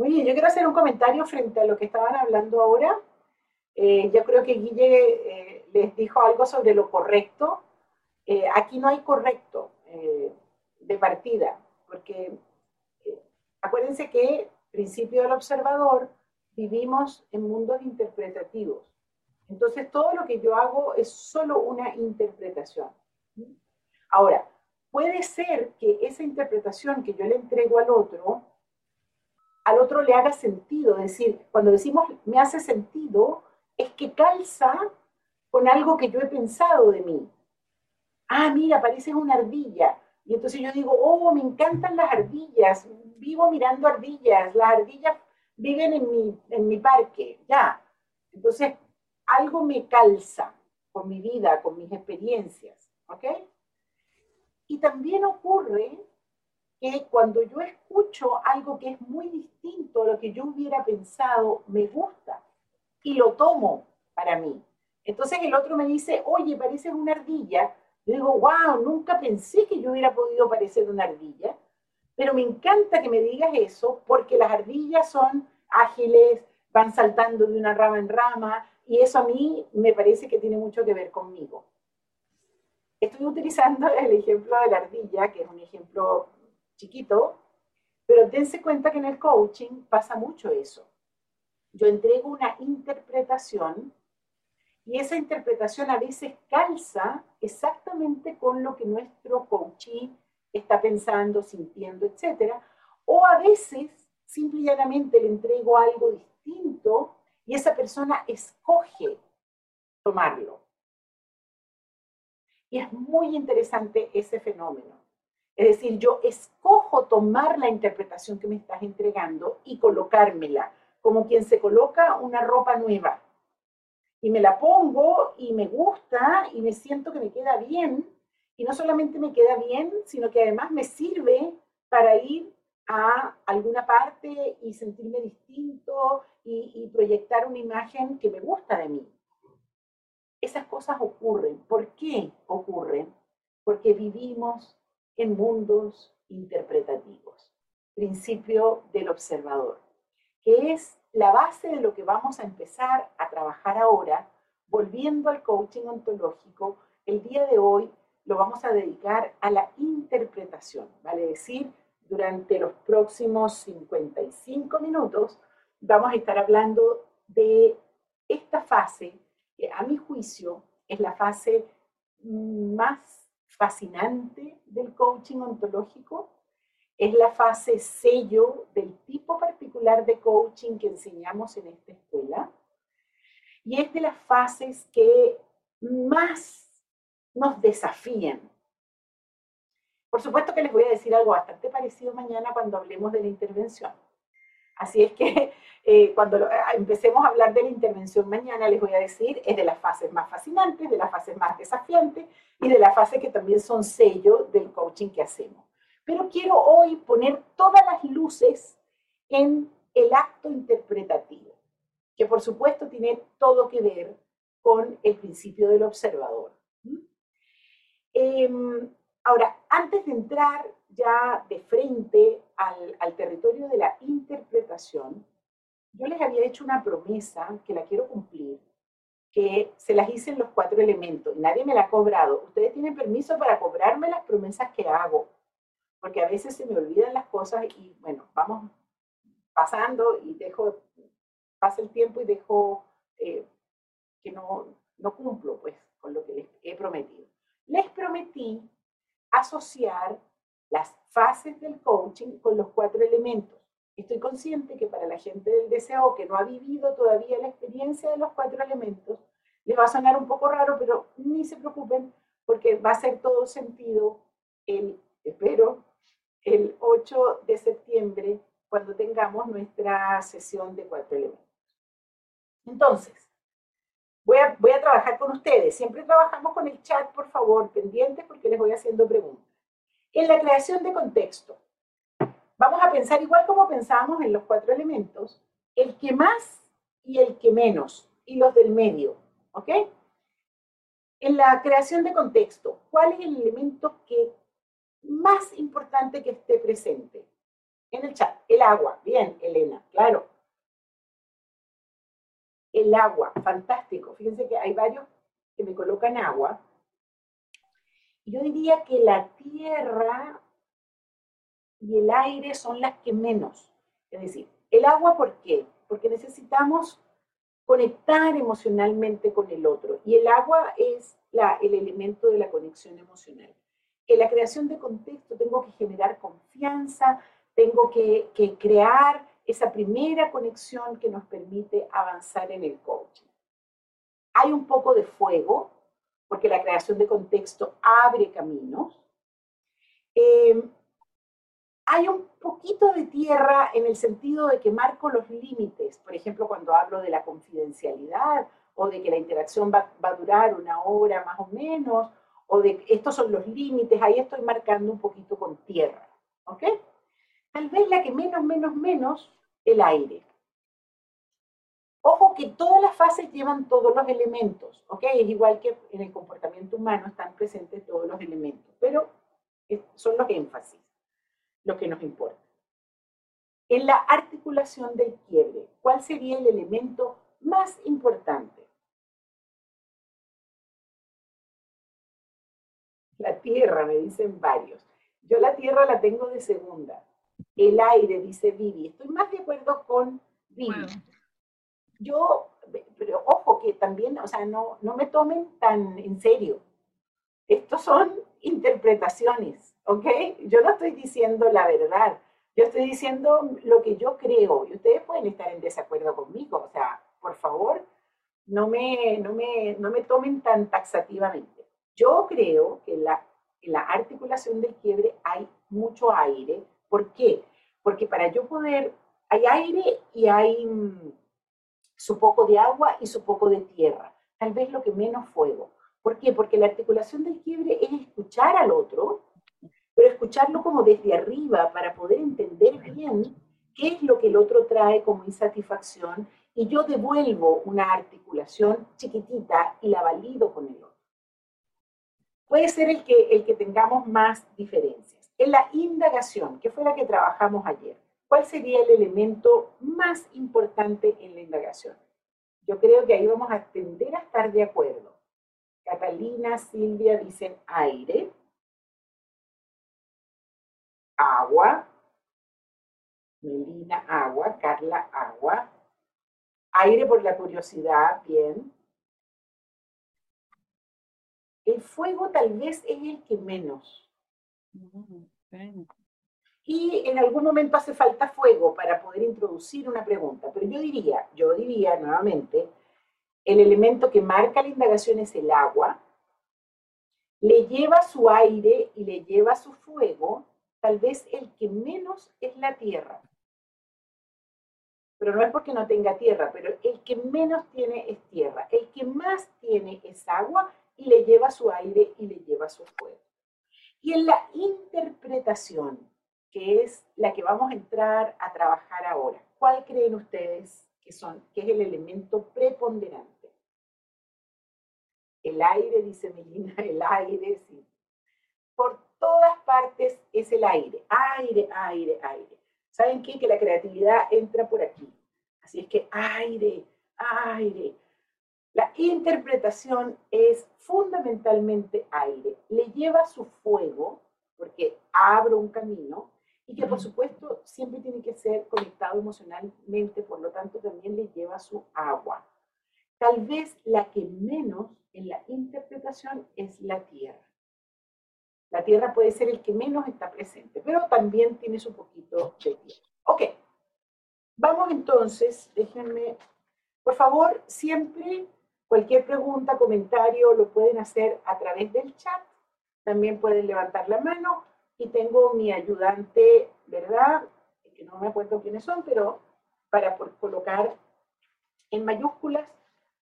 Muy bien, yo quiero hacer un comentario frente a lo que estaban hablando ahora. Eh, yo creo que Guille eh, les dijo algo sobre lo correcto. Eh, aquí no hay correcto de partida, porque acuérdense que, principio del observador, vivimos en mundos interpretativos. Entonces, todo lo que yo hago es solo una interpretación. Ahora, puede ser que esa interpretación que yo le entrego al otro al otro le haga sentido. Es decir, cuando decimos me hace sentido, es que calza con algo que yo he pensado de mí. Ah, mira, parece una ardilla. Y entonces yo digo, oh, me encantan las ardillas, vivo mirando ardillas, las ardillas viven en mi, en mi parque, ya. Entonces, algo me calza con mi vida, con mis experiencias, ¿ok? Y también ocurre que cuando yo escucho algo que es muy distinto a lo que yo hubiera pensado, me gusta y lo tomo para mí. Entonces el otro me dice, oye, pareces una ardilla. Yo digo, wow, nunca pensé que yo hubiera podido parecer una ardilla, pero me encanta que me digas eso porque las ardillas son ágiles, van saltando de una rama en rama y eso a mí me parece que tiene mucho que ver conmigo. Estoy utilizando el ejemplo de la ardilla, que es un ejemplo chiquito, pero dense cuenta que en el coaching pasa mucho eso. Yo entrego una interpretación y esa interpretación a veces calza exactamente con lo que nuestro coachee está pensando, sintiendo, etc. O a veces simplemente le entrego algo distinto y esa persona escoge tomarlo. Y es muy interesante ese fenómeno. Es decir, yo escojo tomar la interpretación que me estás entregando y colocármela, como quien se coloca una ropa nueva. Y me la pongo y me gusta y me siento que me queda bien. Y no solamente me queda bien, sino que además me sirve para ir a alguna parte y sentirme distinto y, y proyectar una imagen que me gusta de mí. Esas cosas ocurren. ¿Por qué ocurren? Porque vivimos en mundos interpretativos. Principio del observador, que es la base de lo que vamos a empezar a trabajar ahora, volviendo al coaching ontológico. El día de hoy lo vamos a dedicar a la interpretación, vale decir, durante los próximos 55 minutos vamos a estar hablando de esta fase, que a mi juicio es la fase más fascinante del coaching ontológico. Es la fase sello del tipo particular de coaching que enseñamos en esta escuela. Y es de las fases que más nos desafían. Por supuesto que les voy a decir algo bastante parecido mañana cuando hablemos de la intervención. Así es que eh, cuando eh, empecemos a hablar de la intervención mañana, les voy a decir, es de las fases más fascinantes, de las fases más desafiantes y de las fases que también son sello del coaching que hacemos. Pero quiero hoy poner todas las luces en el acto interpretativo, que por supuesto tiene todo que ver con el principio del observador. Em, ahora, antes de entrar ya de frente al, territorio de la interpretación, yo les había hecho una promesa que la quiero cumplir, que se las hice en los cuatro elementos. Nadie me la ha cobrado. Ustedes tienen permiso para cobrarme las promesas que hago, porque a veces se me olvidan las cosas y bueno, vamos pasando y dejo, pasa el tiempo y dejo eh, que no, no cumplo pues con lo que les he prometido. Les prometí asociar las fases del coaching con los cuatro elementos. Estoy consciente que para la gente del deseo que no ha vivido todavía la experiencia de los cuatro elementos, les va a sonar un poco raro, pero ni se preocupen porque va a ser todo sentido el, espero, el 8 de septiembre cuando tengamos nuestra sesión de cuatro elementos. Entonces, voy a, voy a trabajar con ustedes. Siempre trabajamos con el chat, por favor, pendientes porque les voy haciendo preguntas. En la creación de contexto, vamos a pensar igual como pensábamos en los cuatro elementos, el que más y el que menos, y los del medio, ¿ok? En la creación de contexto, ¿cuál es el elemento que más importante que esté presente? en el chat. El agua. Bien, Elena, claro. El agua, fantástico. Fíjense que hay varios que me colocan agua. Yo diría que la tierra y el aire son las que menos. Es decir, el agua, ¿por qué? Porque necesitamos conectar emocionalmente con el otro. Y el agua es la, el elemento de la conexión emocional. En la creación de contexto tengo que generar confianza, tengo que, que crear esa primera conexión que nos permite avanzar en el coaching. Hay un poco de fuego, porque la creación de contexto abre caminos. Eh, hay un poquito de tierra en el sentido de que marco los límites, por ejemplo, cuando hablo de la confidencialidad o de que la interacción va, va, a durar una hora más o menos, o de estos son los límites, ahí estoy marcando un poquito con tierra, ¿ok? Tal vez la que menos, menos, menos, el aire. Ojo que todas las fases llevan todos los elementos, ¿ok? Es igual que en el comportamiento humano están presentes todos los elementos, pero son los énfasis lo que nos importa. En la articulación del quiebre, ¿cuál sería el elemento más importante? La tierra, me dicen varios. Yo la tierra la tengo de segunda. El aire, dice Vivi. Estoy más de acuerdo con Vivi. Yo, pero ojo que también, o sea, no, no me tomen tan en serio. Estos son interpretaciones, ¿ok? Yo no estoy diciendo la verdad, yo estoy diciendo lo que yo creo y ustedes pueden estar en desacuerdo conmigo, o sea, por favor, no me, no me, no me tomen tan taxativamente. Yo creo que la, en la articulación del quiebre hay mucho aire. ¿Por qué? Porque para yo poder, hay aire y hay mm, su poco de agua y su poco de tierra, tal vez lo que menos fuego. ¿Por qué? Porque la articulación del quiebre es escuchar al otro, pero escucharlo como desde arriba para poder entender bien qué es lo que el otro trae como insatisfacción y yo devuelvo una articulación chiquitita y la valido con el otro. Puede ser el que, el que tengamos más diferencias. En la indagación, que fue la que trabajamos ayer, ¿cuál sería el elemento más importante en la indagación? Yo creo que ahí vamos a tender a estar de acuerdo. Catalina, Silvia dicen aire, agua, Melina, agua, Carla, agua, aire por la curiosidad, bien. El fuego tal vez es el que menos. Y en algún momento hace falta fuego para poder introducir una pregunta, pero yo diría, yo diría nuevamente, el elemento que marca la indagación es el agua, le lleva su aire y le lleva su fuego, tal vez el que menos es la tierra. Pero no es porque no tenga tierra, pero el que menos tiene es tierra. El que más tiene es agua y le lleva su aire y le lleva su fuego. Y en la interpretación, que es la que vamos a entrar a trabajar ahora, ¿cuál creen ustedes que, son, que es el elemento preponderante. El aire, dice Melina, el aire, sí. Por todas partes es el aire, aire, aire, aire. ¿Saben qué? Que la creatividad entra por aquí. Así es que aire, aire. La interpretación es fundamentalmente aire. Le lleva su fuego, porque abro un camino, y que por supuesto siempre tiene que ser conectado emocionalmente, por lo tanto también le lleva su agua. Tal vez la que menos en la interpretación es la tierra. La tierra puede ser el que menos está presente, pero también tiene su poquito de tierra. Ok, vamos entonces, déjenme, por favor, siempre cualquier pregunta, comentario, lo pueden hacer a través del chat. También pueden levantar la mano y tengo mi ayudante, ¿verdad? Que no me acuerdo quiénes son, pero para colocar en mayúsculas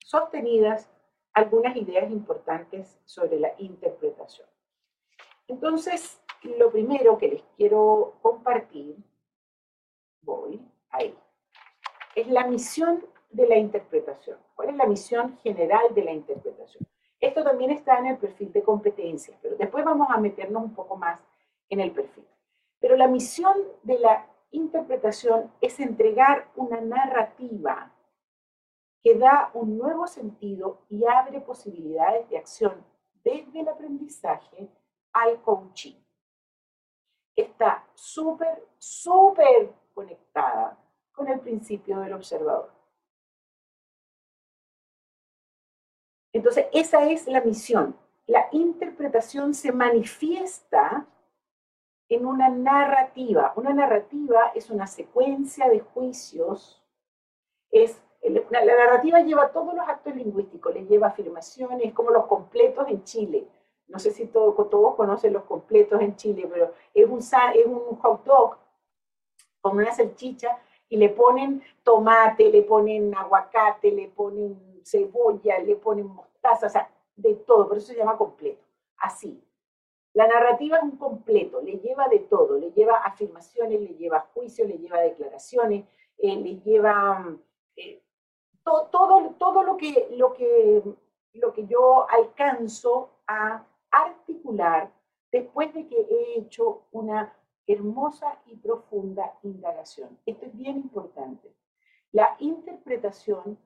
sostenidas algunas ideas importantes sobre la interpretación. Entonces, lo primero que les quiero compartir, voy ahí, es la misión de la interpretación. ¿Cuál es la misión general de la interpretación? Esto también está en el perfil de competencias, pero después vamos a meternos un poco más en el perfil. Pero la misión de la interpretación es entregar una narrativa que da un nuevo sentido y abre posibilidades de acción desde el aprendizaje al coaching. Está súper, súper conectada con el principio del observador. Entonces, esa es la misión. La interpretación se manifiesta en una narrativa. Una narrativa es una secuencia de juicios. Es, la narrativa lleva todos los actos lingüísticos, le lleva afirmaciones, como los completos en Chile. No sé si todos conocen los completos en Chile, pero es un, es un hot dog con una salchicha y le ponen tomate, le ponen aguacate, le ponen cebolla, le ponen mostaza, o sea, de todo, por eso se llama completo. Así. La narrativa es un completo, le lleva de todo, le lleva afirmaciones, le lleva juicios, le lleva declaraciones, eh, le lleva eh, todo, todo lo, que, lo, que, lo que yo alcanzo a articular después de que he hecho una hermosa y profunda indagación. Esto es bien importante. La interpretación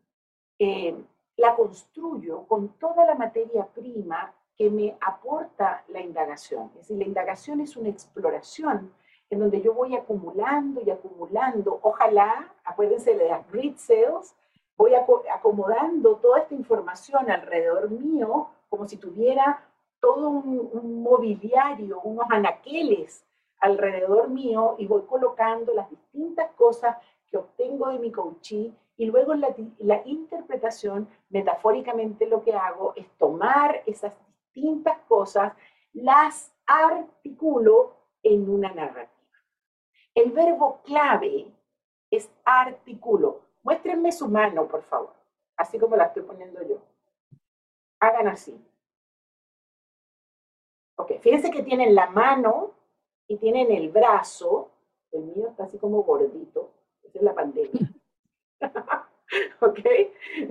eh, la construyo con toda la materia prima que me aporta la indagación. Es decir, la indagación es una exploración en donde yo voy acumulando y acumulando. Ojalá, acuérdense de las grid cells, voy acomodando toda esta información alrededor mío como si tuviera todo un, un mobiliario, unos anaqueles alrededor mío y voy colocando las distintas cosas que obtengo de mi coaching y luego la, la interpretación, metafóricamente lo que hago es tomar esas distintas cosas, las articulo en una narrativa. El verbo clave es articulo. Muéstrenme su mano, por favor, así como la estoy poniendo yo. Hagan así. Ok, fíjense que tienen la mano y tienen el brazo, el mío está así como gordito, esa es la pandemia. ¿Ok?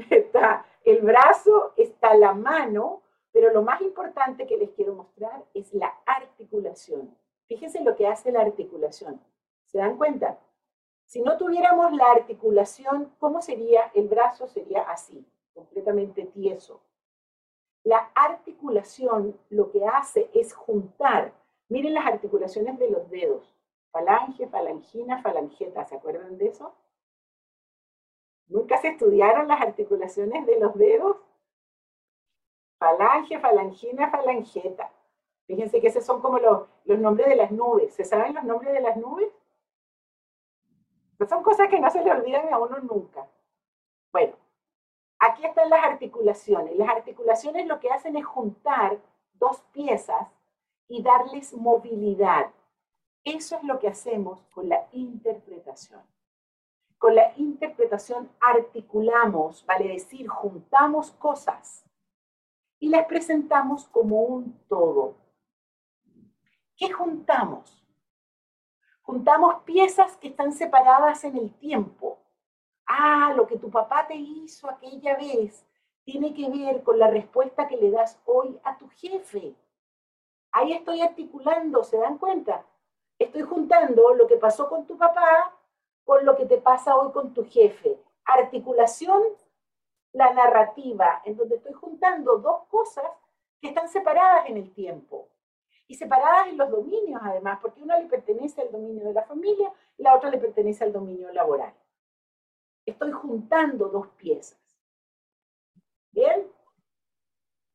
Está el brazo, está la mano, pero lo más importante que les quiero mostrar es la articulación. Fíjense lo que hace la articulación. ¿Se dan cuenta? Si no tuviéramos la articulación, ¿cómo sería? El brazo sería así, completamente tieso. La articulación lo que hace es juntar Miren las articulaciones de los dedos. Falange, falangina, falangeta. ¿Se acuerdan de eso? ¿Nunca se estudiaron las articulaciones de los dedos? Falange, falangina, falangeta. Fíjense que esos son como los, los nombres de las nubes. ¿Se saben los nombres de las nubes? Son cosas que no se le olvidan a uno nunca. Bueno, aquí están las articulaciones. Las articulaciones lo que hacen es juntar dos piezas y darles movilidad. Eso es lo que hacemos con la interpretación. Con la interpretación articulamos, vale decir, juntamos cosas y las presentamos como un todo. ¿Qué juntamos? Juntamos piezas que están separadas en el tiempo. Ah, lo que tu papá te hizo aquella vez tiene que ver con la respuesta que le das hoy a tu jefe. Ahí estoy articulando, ¿se dan cuenta? Estoy juntando lo que pasó con tu papá con lo que te pasa hoy con tu jefe. Articulación, la narrativa, en donde estoy juntando dos cosas que están separadas en el tiempo y separadas en los dominios además, porque una le pertenece al dominio de la familia y la otra le pertenece al dominio laboral. Estoy juntando dos piezas. ¿Bien?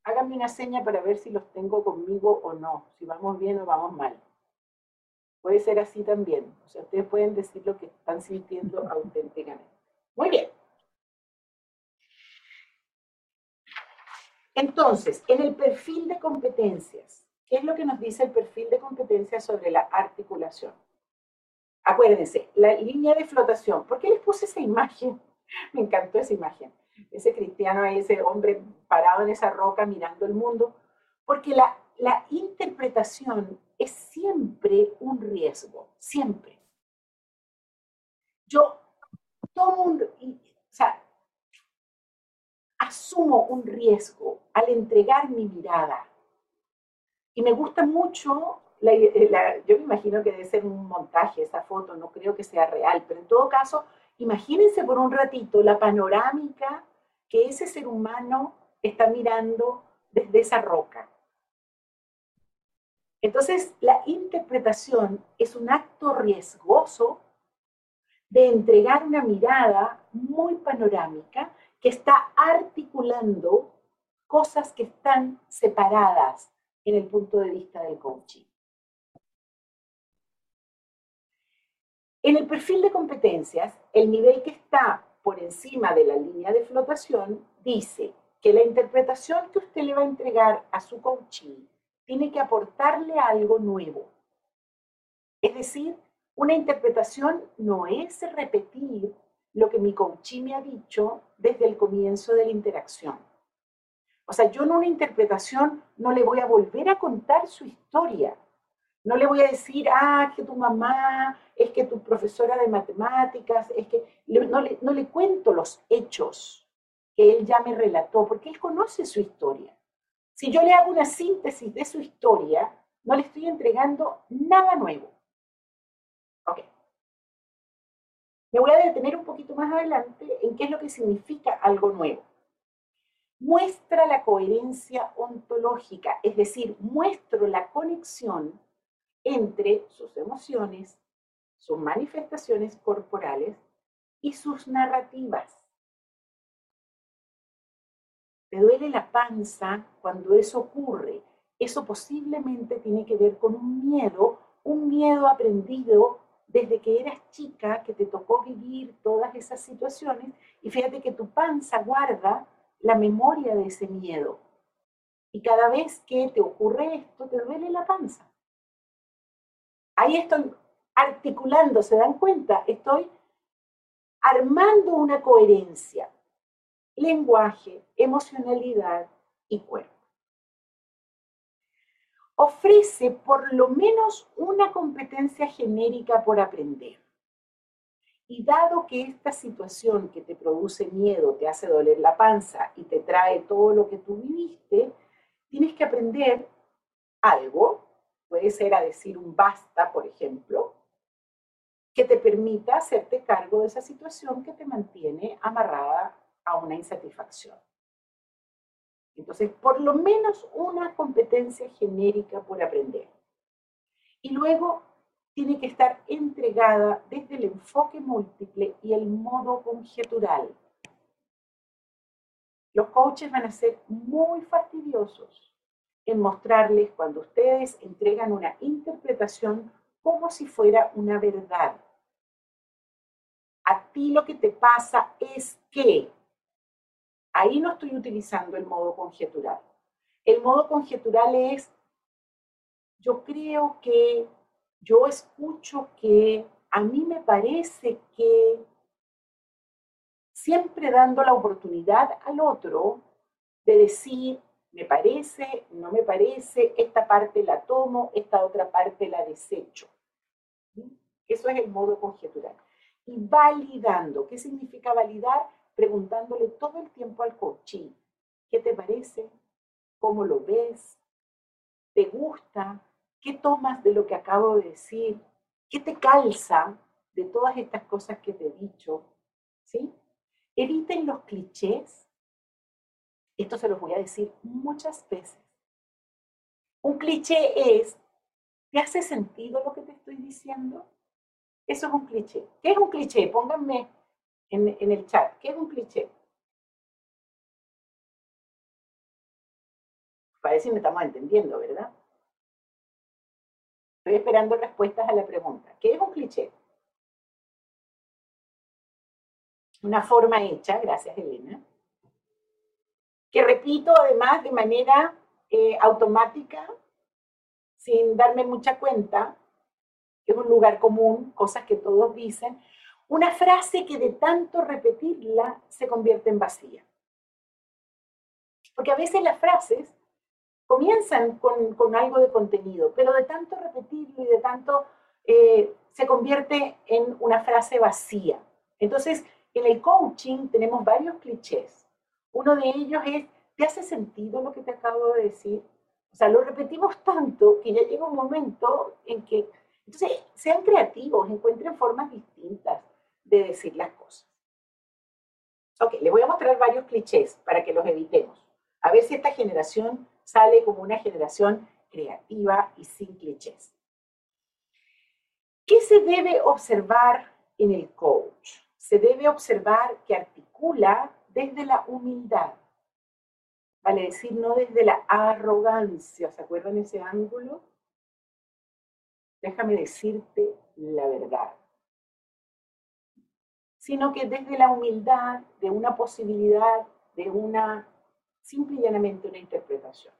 háganme una seña para ver si los tengo conmigo o no, si vamos bien o vamos mal. Puede ser así también. O sea, ustedes pueden decir lo que están sintiendo auténticamente. Muy bien. Entonces, en el perfil de competencias, ¿qué es lo que nos dice el perfil de competencias sobre la articulación? Acuérdense, la línea de flotación. ¿Por qué les puse esa imagen? Me encantó esa imagen ese cristiano, ese hombre parado en esa roca mirando el mundo, porque la, la interpretación es siempre un riesgo, siempre. Yo tomo un, o sea, asumo un riesgo al entregar mi mirada. Y me gusta mucho yo me imagino que debe ser un montaje esa foto, no creo que sea real, pero en todo caso, imagínense por un ratito la panorámica que ese ser humano está mirando desde esa roca. Entonces, la interpretación es un acto riesgoso de entregar una mirada muy panorámica que está articulando cosas que están separadas en el punto de vista del coaching. En el perfil de competencias, el nivel que está por encima de la línea de flotación dice que la interpretación que usted le va a entregar a su coaching tiene que aportarle algo nuevo. Es decir, una interpretación no es repetir lo que mi coaching me ha dicho desde el comienzo de la interacción. O sea, yo en una interpretación no le voy a volver a contar su historia. No le voy a decir, ah, que tu mamá, es que tu profesora de matemáticas, es que no le, no le cuento los hechos que él ya me relató, porque él conoce su historia. Si yo le hago una síntesis de su historia, no le estoy entregando nada nuevo. Ok. Me voy a detener un poquito más adelante en qué es lo que significa algo nuevo muestra la coherencia ontológica, es decir, muestro la conexión entre sus emociones, sus manifestaciones corporales y sus narrativas. Te duele la panza cuando eso ocurre. Eso posiblemente tiene que ver con un miedo, un miedo aprendido desde que eras chica, que te tocó vivir todas esas situaciones. Y fíjate que tu panza guarda la memoria de ese miedo. Y cada vez que te ocurre esto, te duele la panza. Ahí estoy articulando, ¿se dan cuenta? Estoy armando una coherencia. Lenguaje, emocionalidad y cuerpo. Ofrece por lo menos una competencia genérica por aprender. Y dado que esta situación que te produce miedo, te hace doler la panza y te trae todo lo que tú viviste, tienes que aprender algo, puede ser a decir un basta, por ejemplo, que te permita hacerte cargo de esa situación que te mantiene amarrada a una insatisfacción. Entonces, por lo menos una competencia genérica por aprender. Y luego tiene que estar entregada desde el enfoque múltiple y el modo conjetural. Los coaches van a ser muy fastidiosos en mostrarles cuando ustedes entregan una interpretación como si fuera una verdad. A ti lo que te pasa es que ahí no estoy utilizando el modo conjetural. El modo conjetural es, yo creo que yo escucho que a mí me parece que siempre dando la oportunidad al otro de decir, me parece, no me parece, esta parte la tomo, esta otra parte la desecho. Eso es el modo conjetural. Y validando, ¿qué significa validar? Preguntándole todo el tiempo al coaching, ¿qué te parece? ¿Cómo lo ves? ¿Te gusta? ¿Qué tomas de lo que acabo de decir? ¿Qué te calza de todas estas cosas que te he dicho? ¿Sí? Eviten los clichés. Esto se los voy a decir muchas veces. Un cliché es, ¿te hace sentido lo que te estoy diciendo? Eso es un cliché. ¿Qué es un cliché? Pónganme en, en el chat. ¿Qué es un cliché? Parece que me estamos entendiendo, ¿verdad? Estoy esperando respuestas a la pregunta. ¿Qué es un cliché? Una forma hecha, gracias Elena, que repito además de manera eh, automática, sin darme mucha cuenta, es un lugar común, cosas que todos dicen, una frase que de tanto repetirla se convierte en vacía. Porque a veces las frases comienzan con, algo de contenido, pero de tanto repetirlo y de tanto eh, se convierte en una frase vacía. Entonces, en el coaching tenemos varios clichés. Uno de ellos es, ¿te hace sentido lo que te acabo de decir? O sea, lo repetimos tanto que ya llega un momento en que, entonces, sean creativos, encuentren formas distintas de decir las cosas. Ok, les voy a mostrar varios clichés para que los evitemos. A ver si esta generación sale como una generación creativa y sin clichés. ¿Qué se debe observar en el coach? Se debe observar que articula desde la humildad, vale decir, no desde la arrogancia. ¿Se acuerdan ese ángulo? Déjame decirte la verdad. Sino que desde la humildad de una posibilidad, de una, simple y llanamente una interpretación.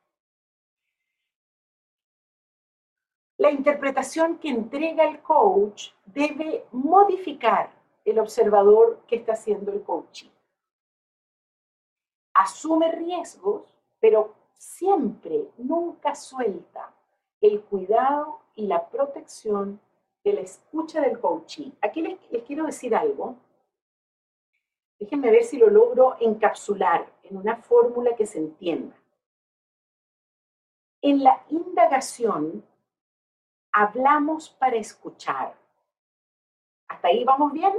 La interpretación que entrega el coach debe modificar el observador que está haciendo el coaching. Asume riesgos, pero siempre, nunca suelta el cuidado y la protección de la escucha del coaching. Aquí les, les quiero decir algo. Déjenme ver si lo logro encapsular en una fórmula que se entienda. En la indagación hablamos para escuchar. ¿Hasta ahí vamos bien?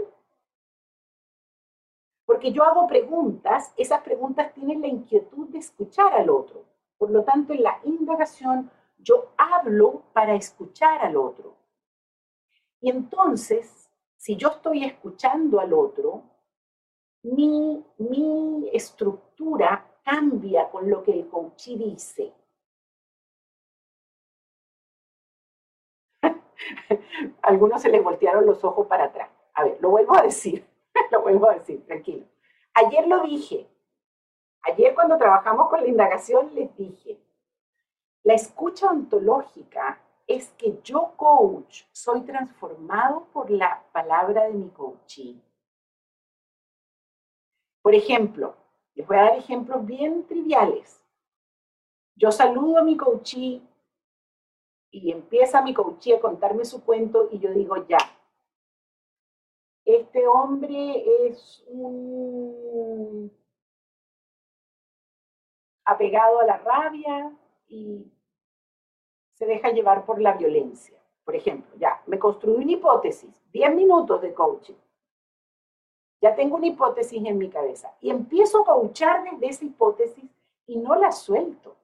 Porque yo hago preguntas, esas preguntas tienen la inquietud de escuchar al otro. Por lo tanto, en la indagación yo hablo para escuchar al otro. Y entonces, si yo estoy escuchando al otro, mi, mi estructura cambia con lo que el coach dice. algunos se les voltearon los ojos para atrás. A ver, lo vuelvo a decir, lo vuelvo a decir, tranquilo. Ayer lo dije, ayer cuando trabajamos con la indagación les dije, la escucha ontológica es que yo coach soy transformado por la palabra de mi coachee. Por ejemplo, les voy a dar ejemplos bien triviales. Yo saludo a mi coachee y empieza mi coachí a contarme su cuento y yo digo, ya, este hombre es un apegado a la rabia y se deja llevar por la violencia. Por ejemplo, ya, me construí una hipótesis, 10 minutos de coaching. Ya tengo una hipótesis en mi cabeza y empiezo a coachar desde esa hipótesis y no la suelto.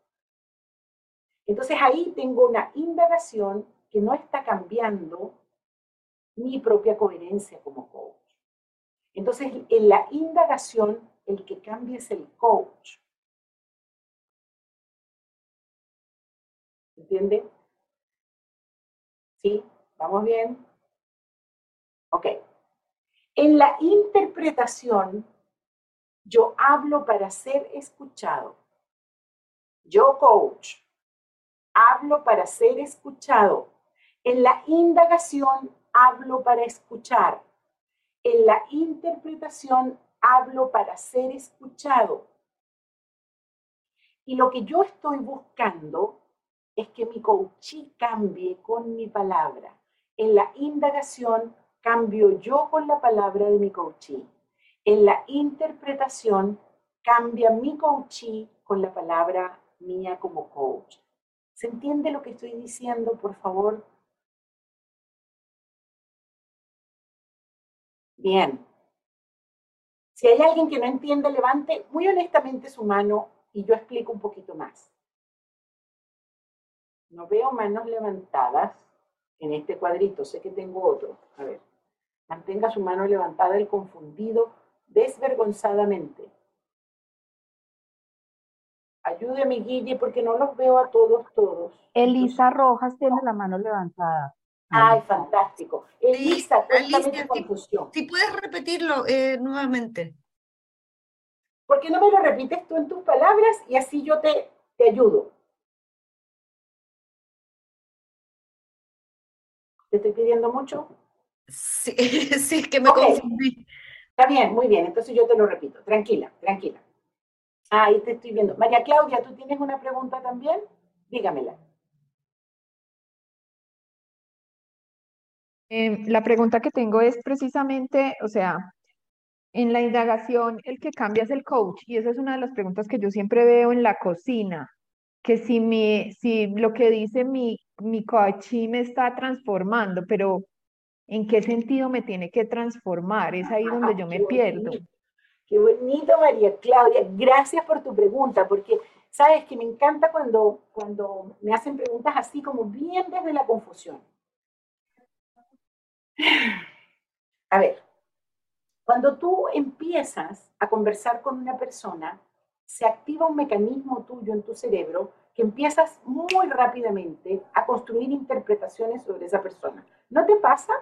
Entonces ahí tengo una indagación que no está cambiando mi propia coherencia como coach. Entonces, en la indagación, el que cambia es el coach. ¿Entiende? ¿Sí? ¿Vamos bien? Ok. En la interpretación, yo hablo para ser escuchado. Yo, coach, hablo para ser escuchado. En la indagación hablo para escuchar. En la interpretación hablo para ser escuchado. Y lo que yo estoy buscando es que mi coachí cambie con mi palabra. En la indagación cambio yo con la palabra de mi coachí. En la interpretación cambia mi coachí con la palabra mía como coach. ¿Se entiende lo que estoy diciendo, por favor? Bien. Si hay alguien que no entiende, levante muy honestamente su mano y yo explico un poquito más. No veo manos levantadas en este cuadrito, sé que tengo otro. A ver, mantenga su mano levantada el confundido desvergonzadamente. Ayúdeme, Guille, porque no los veo a todos, todos. Elisa Rojas tiene la mano levantada. Ay, fantástico. Elisa, cuéntame tu confusión. Si, puedes repetirlo eh, nuevamente. ¿Por qué no me lo repites tú en tus palabras y así yo te, te ayudo? ¿Te estoy pidiendo mucho? Sí, sí es que me confundí. Está bien, muy bien. Entonces yo te lo repito. Tranquila, tranquila. Ahí te estoy viendo. María Claudia, ¿tú tienes una pregunta también? Dígamela. Em, la pregunta que tengo es precisamente, o sea, en la indagación, el que cambia es el coach, y esa es una de las preguntas que yo siempre veo en la cocina. que si, mi, si lo que dice mi, mi coachí me está transformando, pero ¿en qué sentido me tiene que transformar? Es ahí donde yo me pierdo. Qué bonito, María Claudia. Gracias por tu pregunta, porque sabes que me encanta cuando, cuando me hacen preguntas así como bien desde la confusión. A ver, cuando tú empiezas a conversar con una persona, se activa un mecanismo tuyo en tu cerebro que empiezas muy rápidamente a construir interpretaciones sobre esa persona. ¿No te pasa?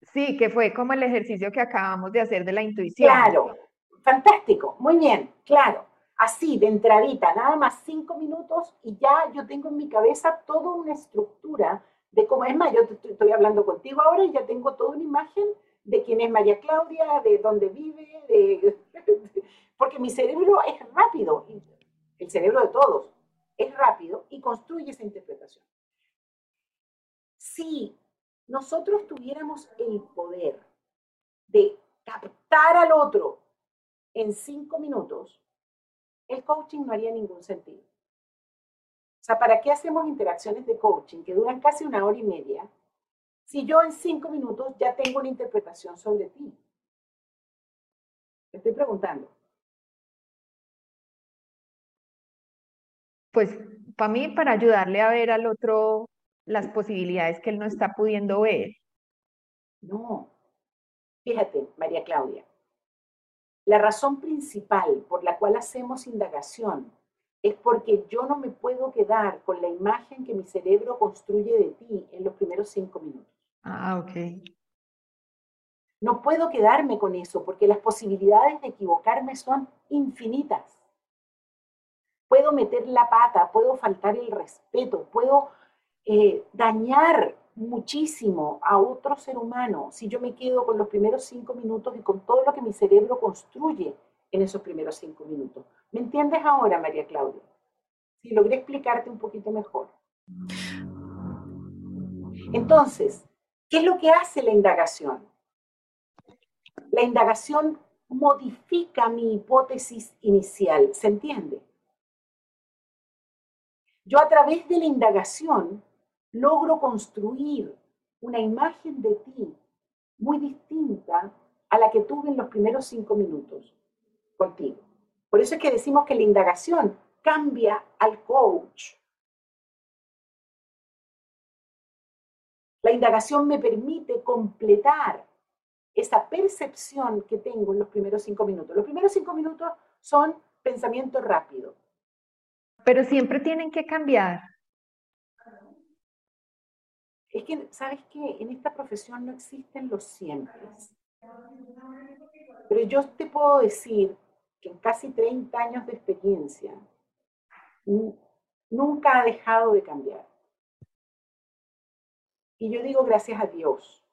Sí, que fue como el ejercicio que acabamos de hacer de la intuición. Claro, fantástico, muy bien, claro. Así, de entradita, nada más cinco minutos y ya yo tengo en mi cabeza toda una estructura de cómo es más, yo estoy hablando contigo ahora y ya tengo toda una imagen de quién es María Claudia, de dónde vive, de, porque mi cerebro es rápido, el cerebro de todos es rápido y construye esa interpretación. Si nosotros tuviéramos el poder de captar al otro en cinco minutos, el coaching no haría ningún sentido. O sea, ¿para qué hacemos interacciones de coaching que duran casi una hora y media si yo en cinco minutos ya tengo una interpretación sobre ti? Te estoy preguntando. Pues para mí, para ayudarle a ver al otro las posibilidades que él no está pudiendo ver. No. Fíjate, María Claudia, la razón principal por la cual hacemos indagación es porque yo no me puedo quedar con la imagen que mi cerebro construye de ti en los primeros cinco minutos. Ah, ok. No puedo quedarme con eso porque las posibilidades de equivocarme son infinitas. Puedo meter la pata, puedo faltar el respeto, puedo eh, dañar muchísimo a otro ser humano si yo me quedo con los primeros cinco minutos y con todo lo que mi cerebro construye en esos primeros cinco minutos. ¿Me entiendes ahora, María Claudia? Si logré explicarte un poquito mejor. Entonces, ¿qué es lo que hace la indagación? La indagación modifica mi hipótesis inicial, ¿se entiende? Yo a través de la indagación logro construir una imagen de ti muy distinta a la que tuve en los primeros cinco minutos contigo. Por eso es que decimos que la indagación cambia al coach. La indagación me permite completar esa percepción que tengo en los primeros cinco minutos. Los primeros cinco minutos son pensamiento rápido. Pero siempre tienen que cambiar. Es que, ¿sabes qué? En esta profesión no existen los siempre. Pero yo te puedo decir que en casi 30 años de experiencia, nunca ha dejado de cambiar. Y yo digo gracias a Dios,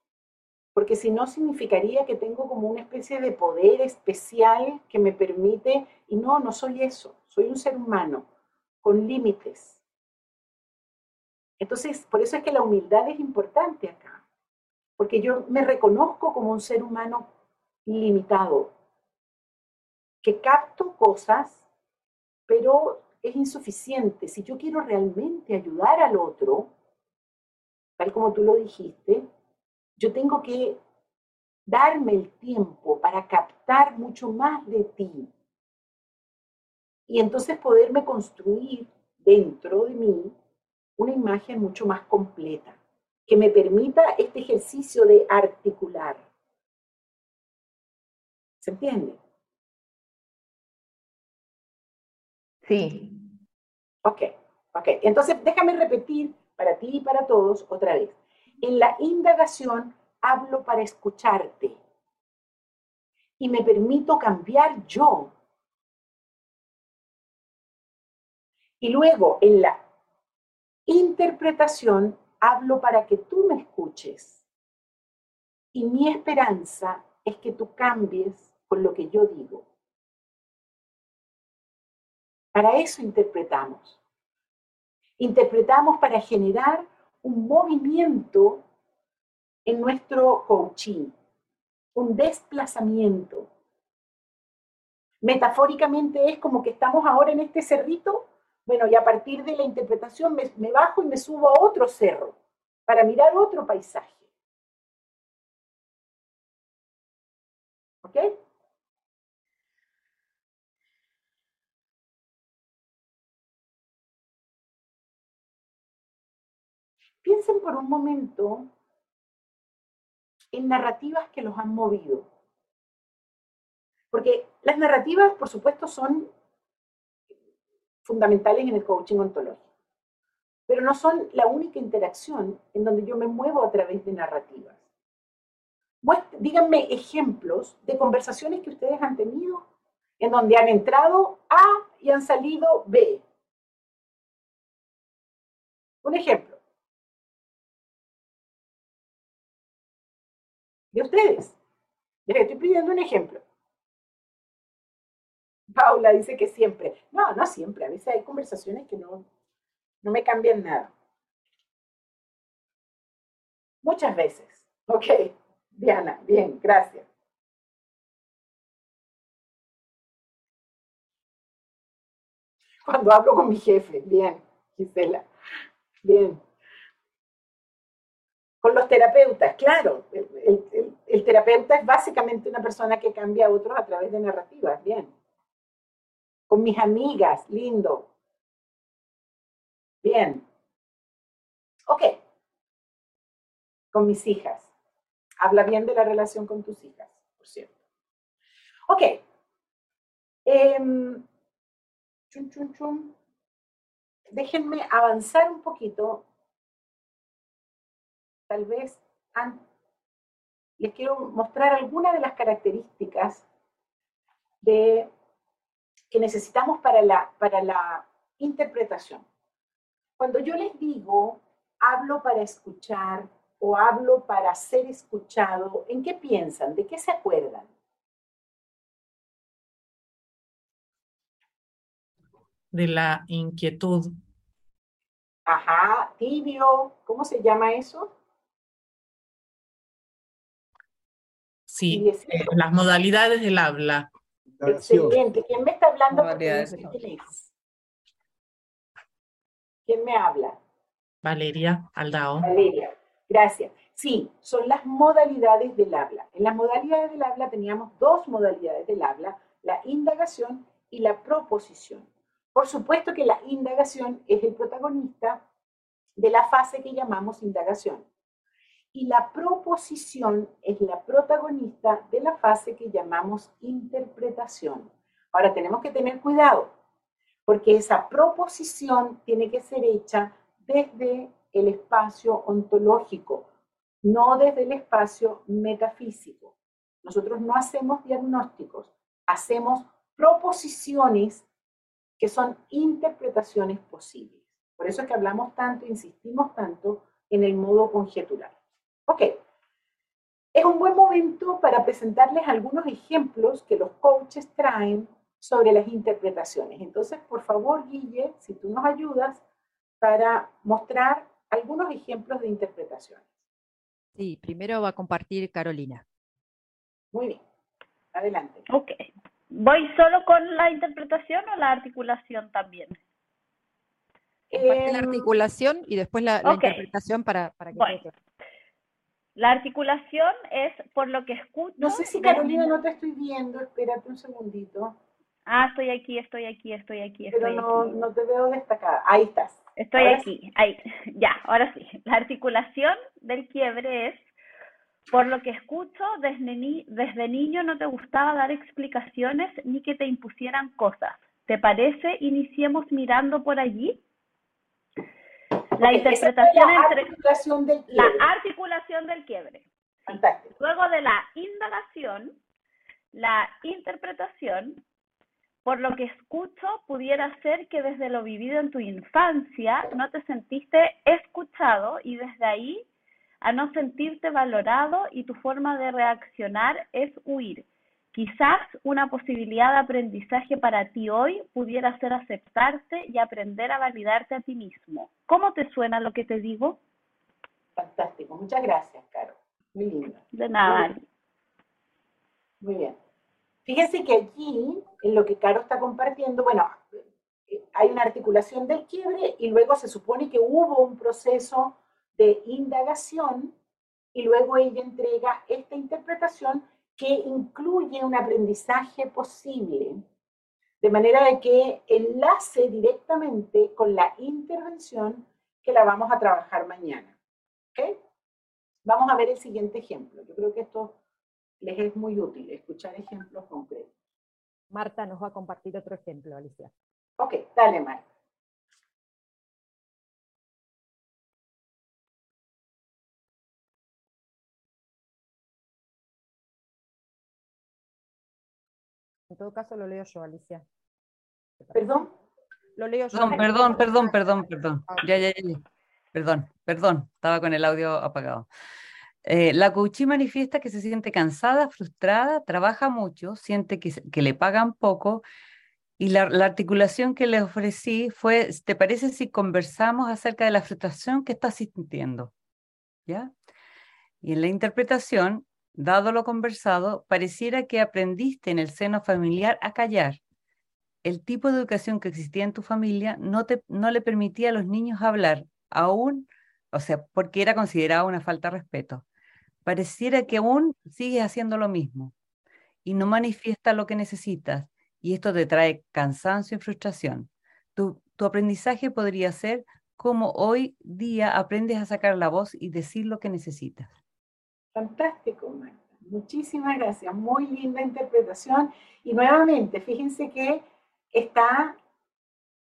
porque si no significaría que tengo como una especie de poder especial que me permite, y no, no soy eso, soy un ser humano con límites, entonces, por eso es que la humildad es importante acá, porque yo me reconozco como un ser humano limitado, que capto cosas, pero es insuficiente. Si yo quiero realmente ayudar al otro, tal como tú lo dijiste, yo tengo que darme el tiempo para captar mucho más de ti y entonces poderme construir dentro de mí una imagen mucho más completa, que me permita este ejercicio de articular. ¿Se entiende? Sí. Ok, ok. Entonces, déjame repetir para ti y para todos otra vez. En la indagación hablo para escucharte y me permito cambiar yo. Y luego, en la interpretación hablo para que tú me escuches. Y mi esperanza es que tú cambies con lo que yo digo. Para eso interpretamos. Interpretamos para generar un movimiento en nuestro coaching, un desplazamiento. Metafóricamente es como que estamos ahora en este cerrito Bueno, y a partir de la interpretación me, bajo y me subo a otro cerro para mirar otro paisaje. ¿Ok? Piensen por un momento en narrativas que los han movido. Porque las narrativas, por supuesto, son fundamentales en el coaching ontológico, pero no son la única interacción en donde yo me muevo a través de narrativas. Díganme ejemplos de conversaciones que ustedes han tenido en donde han entrado A y han salido B. Un ejemplo. De ustedes. Les estoy pidiendo un ejemplo. Paula dice que siempre. No, no siempre. A veces hay conversaciones que no, no me cambian nada. Muchas veces. Ok, Diana, bien, gracias. Cuando hablo con mi jefe, bien, Gisela, bien. Con los terapeutas, claro, el, el terapeuta es básicamente una persona que cambia a otros a través de narrativas, bien con mis amigas, lindo. Bien. Ok. Con mis hijas. Habla bien de la relación con tus hijas, por cierto. Ok. Em, chum, chum, chum. Déjenme avanzar un poquito. Tal vez les quiero mostrar algunas de las características de que necesitamos para la, para la interpretación. Cuando yo les digo, hablo para escuchar o hablo para ser escuchado, ¿en qué piensan? ¿De qué se acuerdan? De la inquietud. Ajá, tibio, ¿cómo se llama eso? Sí, eh, las modalidades del habla. Excelente. ¿Quién me está hablando? ¿Quién me habla? Valeria Aldao. Valeria, gracias. Sí, son las modalidades del habla. En las modalidades del habla teníamos dos modalidades del habla, la indagación y la proposición. Por supuesto que la indagación es el protagonista de la fase que llamamos indagación y la proposición es la protagonista de la fase que llamamos interpretación. Ahora tenemos que tener cuidado, porque esa proposición tiene que ser hecha desde el espacio ontológico, no desde el espacio metafísico. Nosotros no hacemos diagnósticos, hacemos proposiciones que son interpretaciones posibles. Por eso es que hablamos tanto, insistimos tanto en el modo conjetural. Ok, es un buen momento para presentarles algunos ejemplos que los coaches traen sobre las interpretaciones. Entonces, por favor, Guille, si tú nos ayudas para mostrar algunos ejemplos de interpretaciones. Sí, primero va a compartir Carolina. Muy bien, adelante. Ok, ¿voy solo con la interpretación o la articulación también? Comparte la em, articulación y después la, interpretación para, para que bueno. La articulación es por lo que escucho. No sé si Carolina no te estoy viendo, espérate un segundito. Ah, estoy aquí, estoy aquí, estoy aquí. Pero no, no te veo destacada. Ahí estás. Estoy aquí, ahí. Ya, ahora sí. La articulación del quiebre es, por lo que escucho, desde, desde niño no te gustaba dar explicaciones ni que te impusieran cosas. ¿Te parece iniciemos mirando por allí? La interpretación la entre articulación del la articulación del quiebre. Luego de la indagación, la interpretación, por lo que escucho, pudiera ser que desde lo vivido en tu infancia no te sentiste escuchado y desde ahí a no sentirte valorado y tu forma de reaccionar es huir. Quizás una posibilidad de aprendizaje para ti hoy pudiera ser aceptarte y aprender a validarte a ti mismo. ¿Cómo te suena lo que te digo? Fantástico, muchas gracias, Caro. Muy lindo. De nada. Muy bien. Fíjense que aquí, en lo que Caro está compartiendo, bueno, hay una articulación del quiebre y luego se supone que hubo un proceso de indagación y luego ella entrega esta interpretación que incluye un aprendizaje posible, de manera de que enlace directamente con la intervención que la vamos a trabajar mañana. Vamos a ver el siguiente ejemplo. Yo creo que esto les es muy útil, escuchar ejemplos concretos. Marta nos va a compartir otro ejemplo, Alicia. Ok, dale, Marta. En todo caso lo leo yo, Alicia. ¿Perdón? Lo leo yo. Perdón, perdón, perdón, perdón, perdón. Ya, ya, ya. Perdón, perdón, estaba con el audio apagado. Eh, la coachí manifiesta que se siente cansada, frustrada, trabaja mucho, siente que, que le pagan poco y la, la, articulación que le ofrecí fue, ¿te parece si conversamos acerca de la frustración que estás sintiendo? ¿Ya? Y en la interpretación, dado lo conversado, pareciera que aprendiste en el seno familiar a callar. El tipo de educación que existía en tu familia no, te, no le permitía a los niños hablar, aún, o sea, porque era considerado una falta de respeto. Pareciera que aún sigues haciendo lo mismo y no manifiesta lo que necesitas y esto te trae cansancio y frustración. Tu, tu aprendizaje podría ser cómo hoy día aprendes a sacar la voz y decir lo que necesitas. Fantástico, Marta. Muchísimas gracias. Muy linda interpretación. Y nuevamente, fíjense que está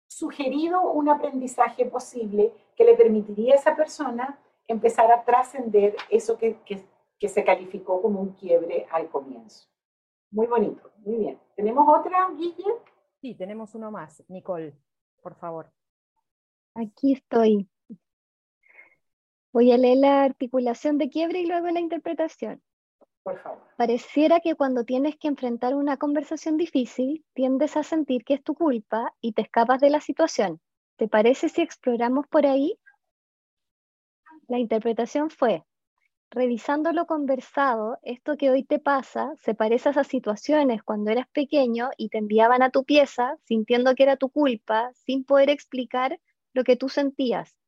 sugerido un aprendizaje posible que le permitiría a esa persona empezar a trascender eso que, que, que se calificó como un quiebre al comienzo. Muy bonito, muy bien. ¿Tenemos otra, Guille? Sí, tenemos uno más. Nicole, por favor. Aquí estoy. Voy a leer la articulación de quiebre y luego la interpretación. Por favor. Pareciera que cuando tienes que enfrentar una conversación difícil, tiendes a sentir que es tu culpa y te escapas de la situación. ¿Te parece si exploramos por ahí? La interpretación fue, revisando lo conversado, esto que hoy te pasa se parece a esas situaciones cuando eras pequeño y te enviaban a tu pieza sintiendo que era tu culpa, sin poder explicar lo que tú sentías.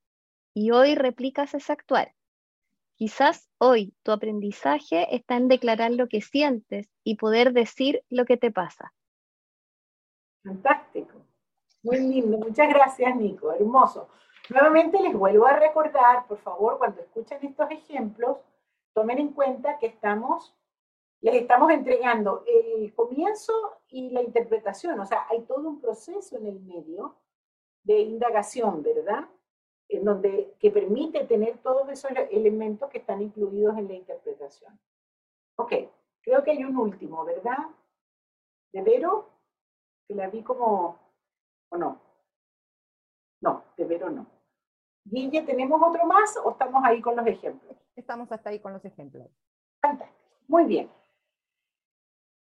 Y hoy replicas ese actual. Quizás hoy tu aprendizaje está en declarar lo que sientes y poder decir lo que te pasa. Fantástico. Muy lindo. Muchas gracias, Nico. Hermoso. Nuevamente les vuelvo a recordar, por favor, cuando escuchen estos ejemplos, tomen en cuenta que estamos, les estamos entregando el comienzo y la interpretación, o sea, hay todo un proceso en el medio de indagación, ¿verdad? En donde, que permite tener todos esos elementos que están incluidos en la interpretación. Ok, creo que hay un último, ¿verdad? ¿De Vero? Que la vi como, ¿o no? No, de Vero no. Guille, ¿tenemos otro más o estamos ahí con los ejemplos? Estamos hasta ahí con los ejemplos. Fantástico. Muy bien.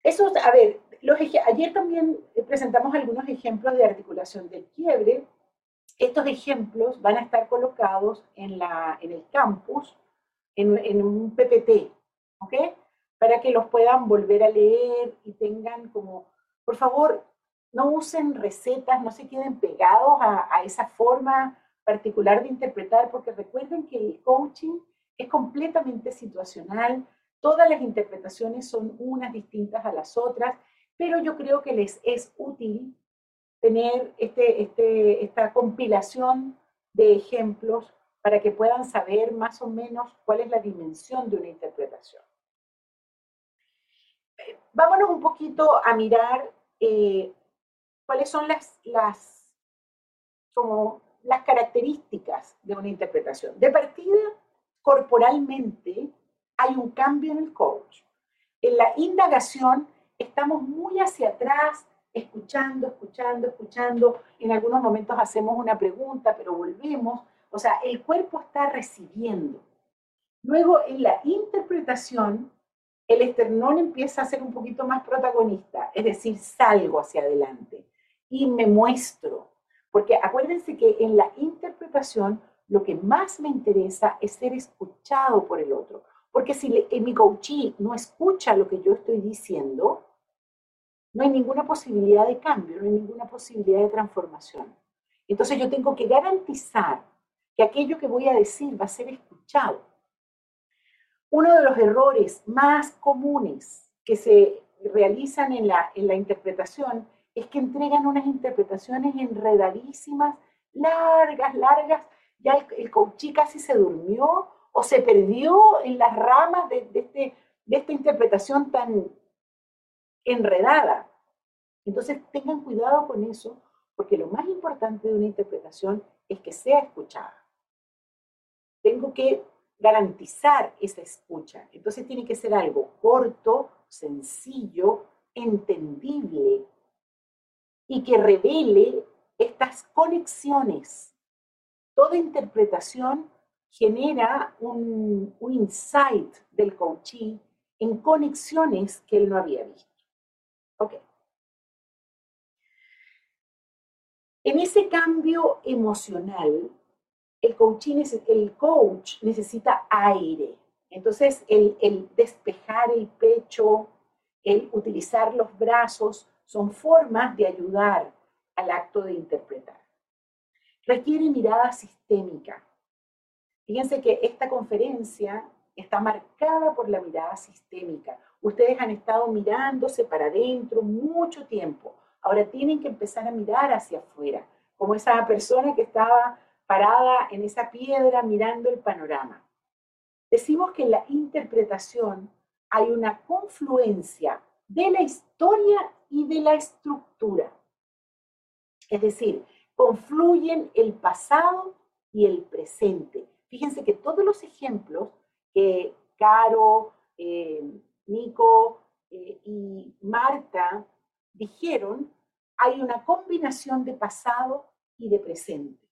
Eso, a ver, los ayer también presentamos algunos ejemplos de articulación del quiebre. Estos ejemplos van a estar colocados en, el campus, en, un PPT, ¿ok? Para que los puedan volver a leer y tengan como, por favor, no usen recetas, no se queden pegados a esa forma particular de interpretar, porque recuerden que el coaching es completamente situacional, todas las interpretaciones son unas distintas a las otras, pero yo creo que les es útil tener este, este, esta compilación de ejemplos para que puedan saber más o menos cuál es la dimensión de una interpretación. Eh, vámonos un poquito a mirar eh, cuáles son las, las, como las características de una interpretación. De partida, corporalmente hay un cambio en el coach. En la indagación estamos muy hacia atrás, escuchando, escuchando, escuchando. En algunos momentos hacemos una pregunta, pero volvemos. O sea, el cuerpo está recibiendo. Luego, en la interpretación, el esternón empieza a ser un poquito más protagonista, es decir, salgo hacia adelante y me muestro. Porque acuérdense que en la interpretación lo que más me interesa es ser escuchado por el otro. Porque si mi coachee no escucha lo que yo estoy diciendo, no hay ninguna posibilidad de cambio, no hay ninguna posibilidad de transformación. Entonces yo tengo que garantizar que aquello que voy a decir va a ser escuchado. Uno de los errores más comunes que se realizan en la, en la interpretación es que entregan unas interpretaciones enredadísimas, largas, largas. Ya el, el casi se durmió o se perdió en las ramas de, este, de esta interpretación tan enredada. Entonces tengan cuidado con eso, porque lo más importante de una interpretación es que sea escuchada. Tengo que garantizar esa escucha. Entonces tiene que ser algo corto, sencillo, entendible y que revele estas conexiones. Toda interpretación genera un, insight del coachee en conexiones que él no había visto. Ok. En ese cambio emocional, el, coach necesita aire. Entonces, el, el despejar el pecho, el utilizar los brazos, son formas de ayudar al acto de interpretar. Requiere mirada sistémica. Fíjense que esta conferencia está marcada por la mirada sistémica. Ustedes han estado mirándose para adentro mucho tiempo. Ahora tienen que empezar a mirar hacia afuera, como esa persona que estaba parada en esa piedra mirando el panorama. Decimos que en la interpretación hay una confluencia de la historia y de la estructura. Es decir, confluyen el pasado y el presente. Fíjense que todos los ejemplos que Caro, eh, Nico eh, y Marta dijeron, hay una combinación de pasado y de presente.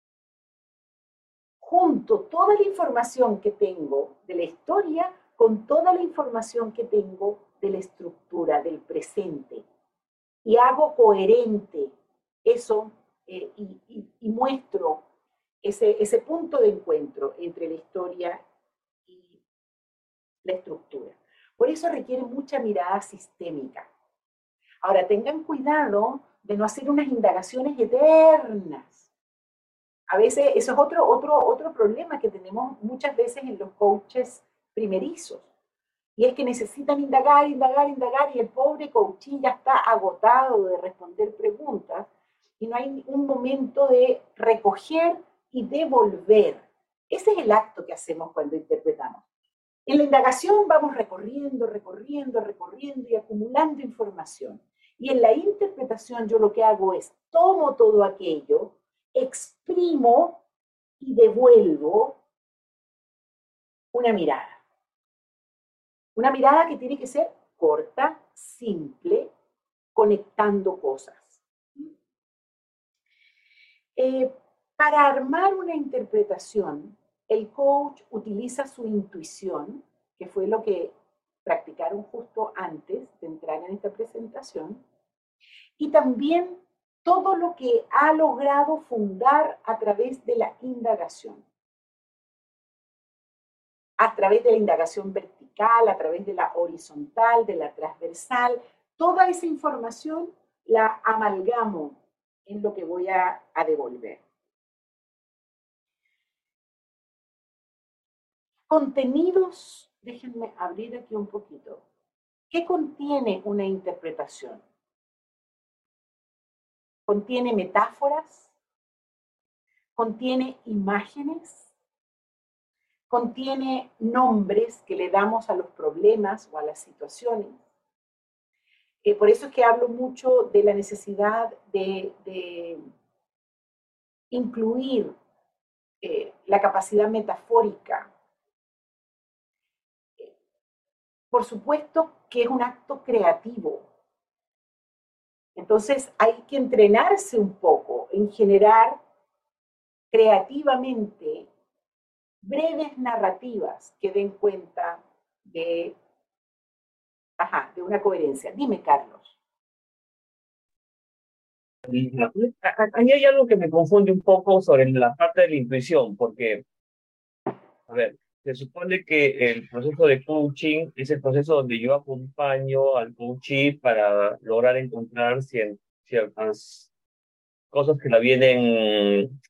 Junto toda la información que tengo de la historia con toda la información que tengo de la estructura, del presente. Y hago coherente eso eh, y muestro ese, punto de encuentro entre la historia y la estructura. Por eso requiere mucha mirada sistémica. Ahora, tengan cuidado de no hacer unas indagaciones eternas. A veces, eso es otro, otro, otro problema que tenemos muchas veces en los coaches primerizos. Y es que necesitan indagar, indagar, indagar, y el pobre coaching ya está agotado de responder preguntas, y no hay un momento de recoger y devolver. Ese es el acto que hacemos cuando interpretamos. En la indagación vamos recorriendo, recorriendo, recorriendo y acumulando información. Y en la interpretación yo lo que hago es tomo todo aquello, exprimo y devuelvo una mirada. Una mirada que tiene que ser corta, simple, conectando cosas. Eh, para armar una interpretación, el coach utiliza su intuición, que fue lo que practicaron justo antes de entrar en esta presentación, y también todo lo que ha logrado fundar a través de la indagación. A través de la indagación vertical, a través de la horizontal, de la transversal, toda esa información la amalgamo en lo que voy a, devolver. Contenidos, déjenme abrir aquí un poquito. ¿Qué contiene una interpretación? Contiene metáforas, contiene imágenes, contiene nombres que le damos a los problemas o a las situaciones. Eh, por eso es que hablo mucho de la necesidad de, incluir eh, la capacidad metafórica por supuesto que es un acto creativo. Entonces hay que entrenarse un poco en generar creativamente breves narrativas que den cuenta de, ajá, de una coherencia. Dime, Carlos. Ahí hay algo que me confunde un poco sobre la parte de la intuición, porque, a ver, se supone que el proceso de coaching es el proceso donde yo acompaño al coachee para lograr encontrar ciertas cosas que la vienen,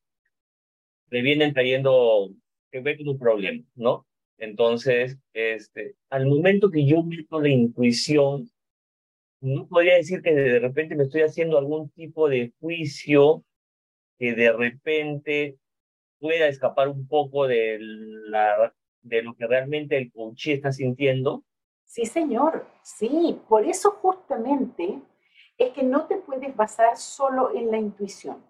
le vienen trayendo que ve un problema, ¿no? Entonces, este, al momento que yo meto la intuición, no podría decir que de repente me estoy haciendo algún tipo de juicio que de repente pueda escapar un poco de, la, de lo que realmente el coach está sintiendo. Sí, señor, sí, por eso justamente es que no te puedes basar solo en la intuición.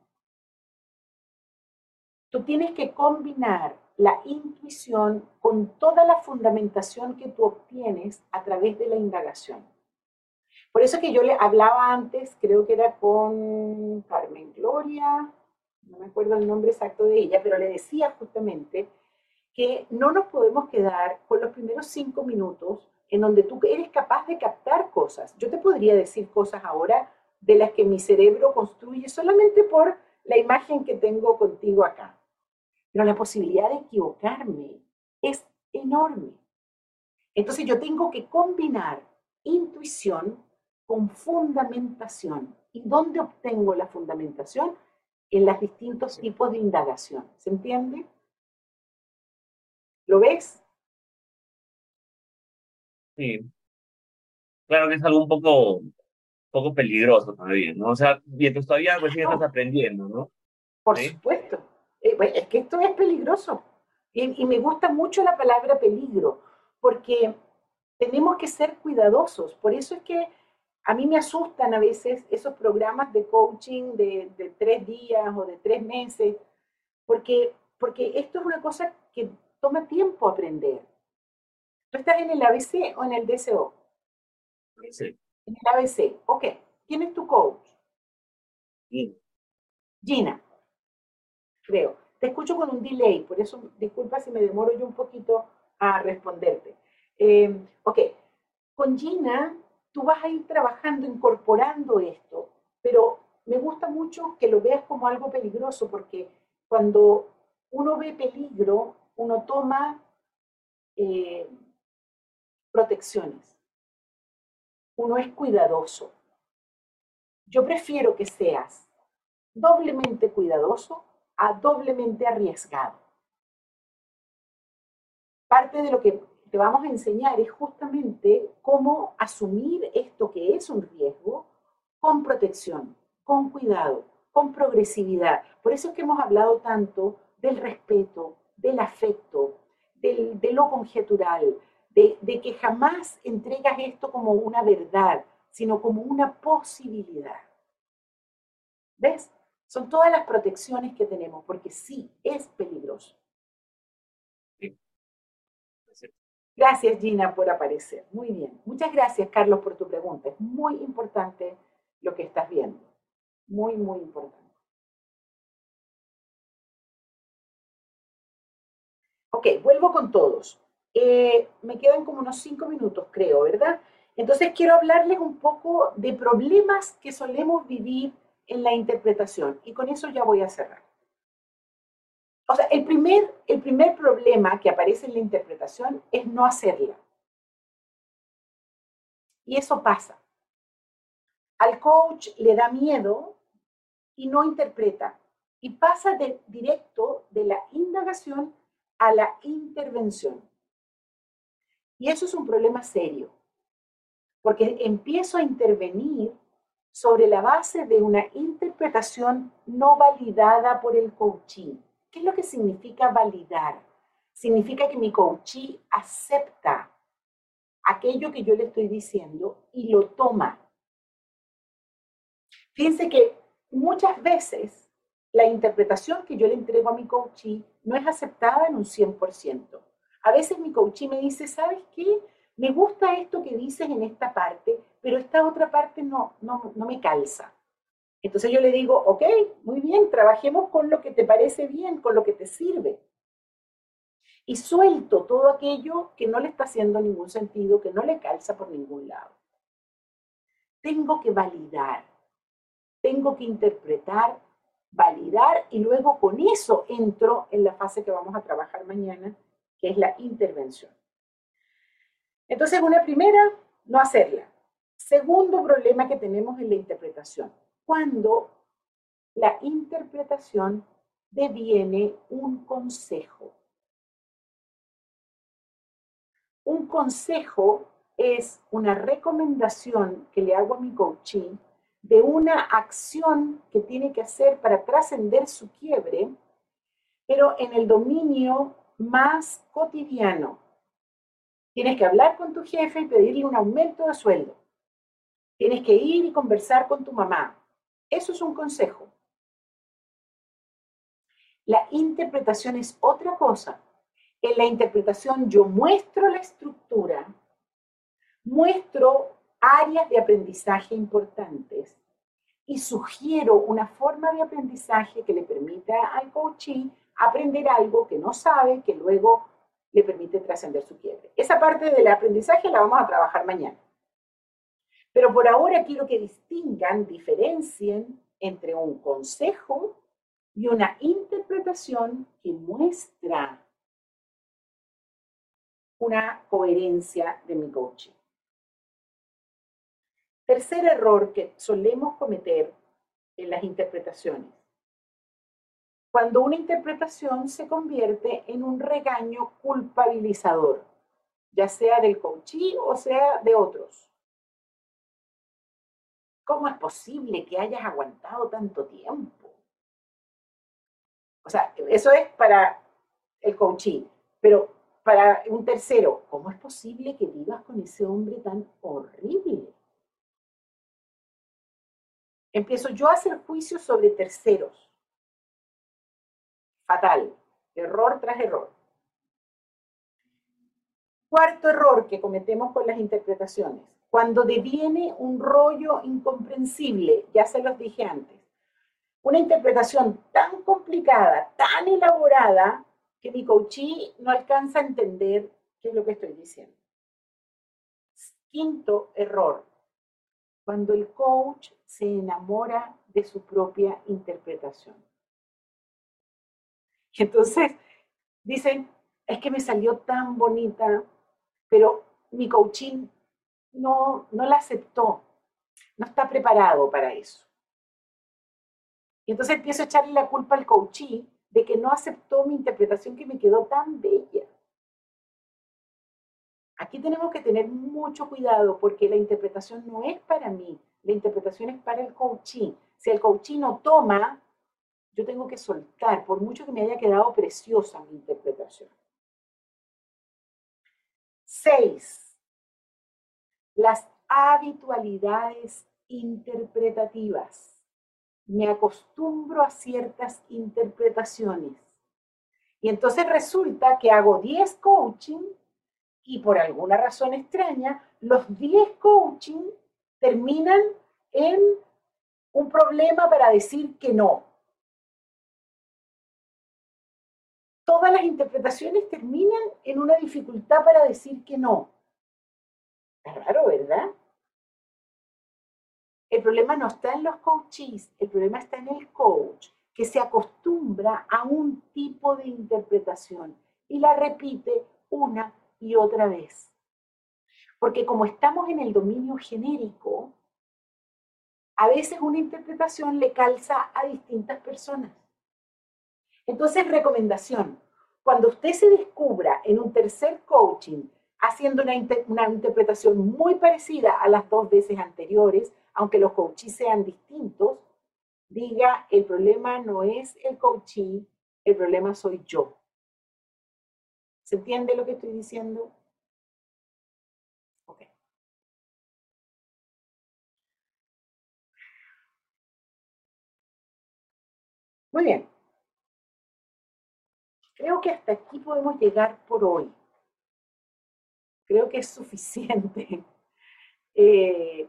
Tú tienes que combinar la intuición con toda la fundamentación que tú obtienes a través de la indagación. Por eso que yo le hablaba antes, creo que era con Carmen Gloria, no me acuerdo el nombre exacto de ella, pero le decía justamente que no nos podemos quedar con los primeros cinco minutos en donde tú eres capaz de captar cosas. Yo te podría decir cosas ahora de las que mi cerebro construye solamente por la imagen que tengo contigo acá. Pero la posibilidad de equivocarme es enorme. Entonces yo tengo que combinar intuición con fundamentación. ¿Y dónde obtengo la fundamentación? En los distintos tipos de indagación. ¿Se entiende? ¿Lo ves? Sí. Claro que es algo un poco, poco peligroso todavía, ¿no? O sea, mientras todavía recién estás aprendiendo, ¿no? Por supuesto. Eh, es que esto es peligroso. Y, me gusta mucho la palabra peligro, porque tenemos que ser cuidadosos. Por eso es que a mí me asustan a veces esos programas de coaching de, de tres días o de tres meses, porque, porque esto es una cosa que toma tiempo aprender. ¿Tú estás en el ABC o en el DCO? Sí. En el ABC. Ok. ¿Quién es tu coach? Gina. Gina creo. Te escucho con un delay, por eso disculpa si me demoro yo un poquito a responderte. Eh, ok, con Gina tú vas a ir trabajando, incorporando esto, pero me gusta mucho que lo veas como algo peligroso, porque cuando uno ve peligro, uno toma eh, protecciones. Uno es cuidadoso. Yo prefiero que seas doblemente cuidadoso a doblemente arriesgado. Parte de lo que te vamos a enseñar es justamente cómo asumir esto que es un riesgo con protección, con cuidado, con progresividad. Por eso es que hemos hablado tanto del respeto, del afecto, de lo conjetural, de, de que jamás entregas esto como una verdad, sino como una posibilidad. ¿Ves? Son todas las protecciones que tenemos, porque sí, es peligroso. Gracias, Gina, por aparecer. Muy bien. Muchas gracias, Carlos, por tu pregunta. Es muy importante lo que estás viendo. Muy, muy importante. Ok, vuelvo con todos. Eh, me quedan como unos cinco minutos, creo, ¿verdad? Entonces quiero hablarles un poco de problemas que solemos vivir en la interpretación. Y con eso ya voy a cerrar. O sea, el primer, el primer problema que aparece en la interpretación es no hacerla. Y eso pasa. Al coach le da miedo y no interpreta. Y pasa de, directo de la indagación a la intervención. Y eso es un problema serio, porque empiezo a intervenir sobre la base de una interpretación no validada por el coachee. ¿Qué es lo que significa validar? Significa que mi coachee acepta aquello que yo le estoy diciendo y lo toma. Fíjense que muchas veces la interpretación que yo le entrego a mi coachee no es aceptada en un 100%. A veces mi coachee me dice, ¿sabes qué? Me gusta esto que dices en esta parte, pero esta otra parte no, no, no me calza. Entonces yo le digo, ok, muy bien, trabajemos con lo que te parece bien, con lo que te sirve. Y suelto todo aquello que no le está haciendo ningún sentido, que no le calza por ningún lado. Tengo que validar, tengo que interpretar, validar y luego con eso entro en la fase que vamos a trabajar mañana, que es la intervención. Entonces, una primera, no hacerla. Segundo problema que tenemos en la interpretación, cuando la interpretación deviene un consejo. Un consejo es una recomendación que le hago a mi coaching de una acción que tiene que hacer para trascender su quiebre, pero en el dominio más cotidiano. Tienes que hablar con tu jefe y pedirle un aumento de sueldo. Tienes que ir y conversar con tu mamá. Eso es un consejo. La interpretación es otra cosa. En la interpretación yo muestro la estructura, muestro áreas de aprendizaje importantes y sugiero una forma de aprendizaje que le permita al coachee aprender algo que no sabe, que luego le permite trascender su quiebre. Esa parte del aprendizaje la vamos a trabajar mañana. Pero por ahora quiero que distingan, diferencien entre un consejo y una interpretación que muestra una coherencia de mi coaching. Tercer error que solemos cometer en las interpretaciones. Cuando una interpretación se convierte en un regaño culpabilizador, ya sea del coachee o sea de otros. ¿Cómo es posible que hayas aguantado tanto tiempo? O sea, eso es para el coaching, pero para un tercero, ¿cómo es posible que vivas con ese hombre tan horrible? Empiezo yo a hacer juicios sobre terceros. Fatal. Error tras error. Cuarto error que cometemos con las interpretaciones. Cuando deviene un rollo incomprensible, ya se los dije antes. Una interpretación tan complicada, tan elaborada, que mi coachee no alcanza a entender qué es lo que estoy diciendo. Quinto error, cuando el coach se enamora de su propia interpretación. Y entonces dicen, es que me salió tan bonita, pero mi coaching no, no la aceptó, no está preparado para eso. Y entonces empiezo a echarle la culpa al coachee de que no aceptó mi interpretación que me quedó tan bella. Aquí tenemos que tener mucho cuidado porque la interpretación no es para mí, la interpretación es para el coaching. Si el coaching no toma, yo tengo que soltar, por mucho que me haya quedado preciosa mi interpretación. Seis, las habitualidades interpretativas. Me acostumbro a ciertas interpretaciones. Y entonces resulta que hago 10 coaching y por alguna razón extraña, los 10 coaching terminan en un problema para decir que no. Todas las interpretaciones terminan en una dificultad para decir que no. Es raro, ¿verdad? El problema no está en los coaches, el problema está en el coach, que se acostumbra a un tipo de interpretación y la repite una y otra vez. Porque como estamos en el dominio genérico, a veces una interpretación le calza a distintas personas. Entonces, recomendación, cuando usted se descubra en un tercer coaching haciendo una, una interpretación muy parecida a las dos veces anteriores, aunque los coaches sean distintos, diga, el problema no es el coaching, el problema soy yo. ¿Se entiende lo que estoy diciendo? Ok. Muy bien. Creo que hasta aquí podemos llegar por hoy. Creo que es suficiente. Eh,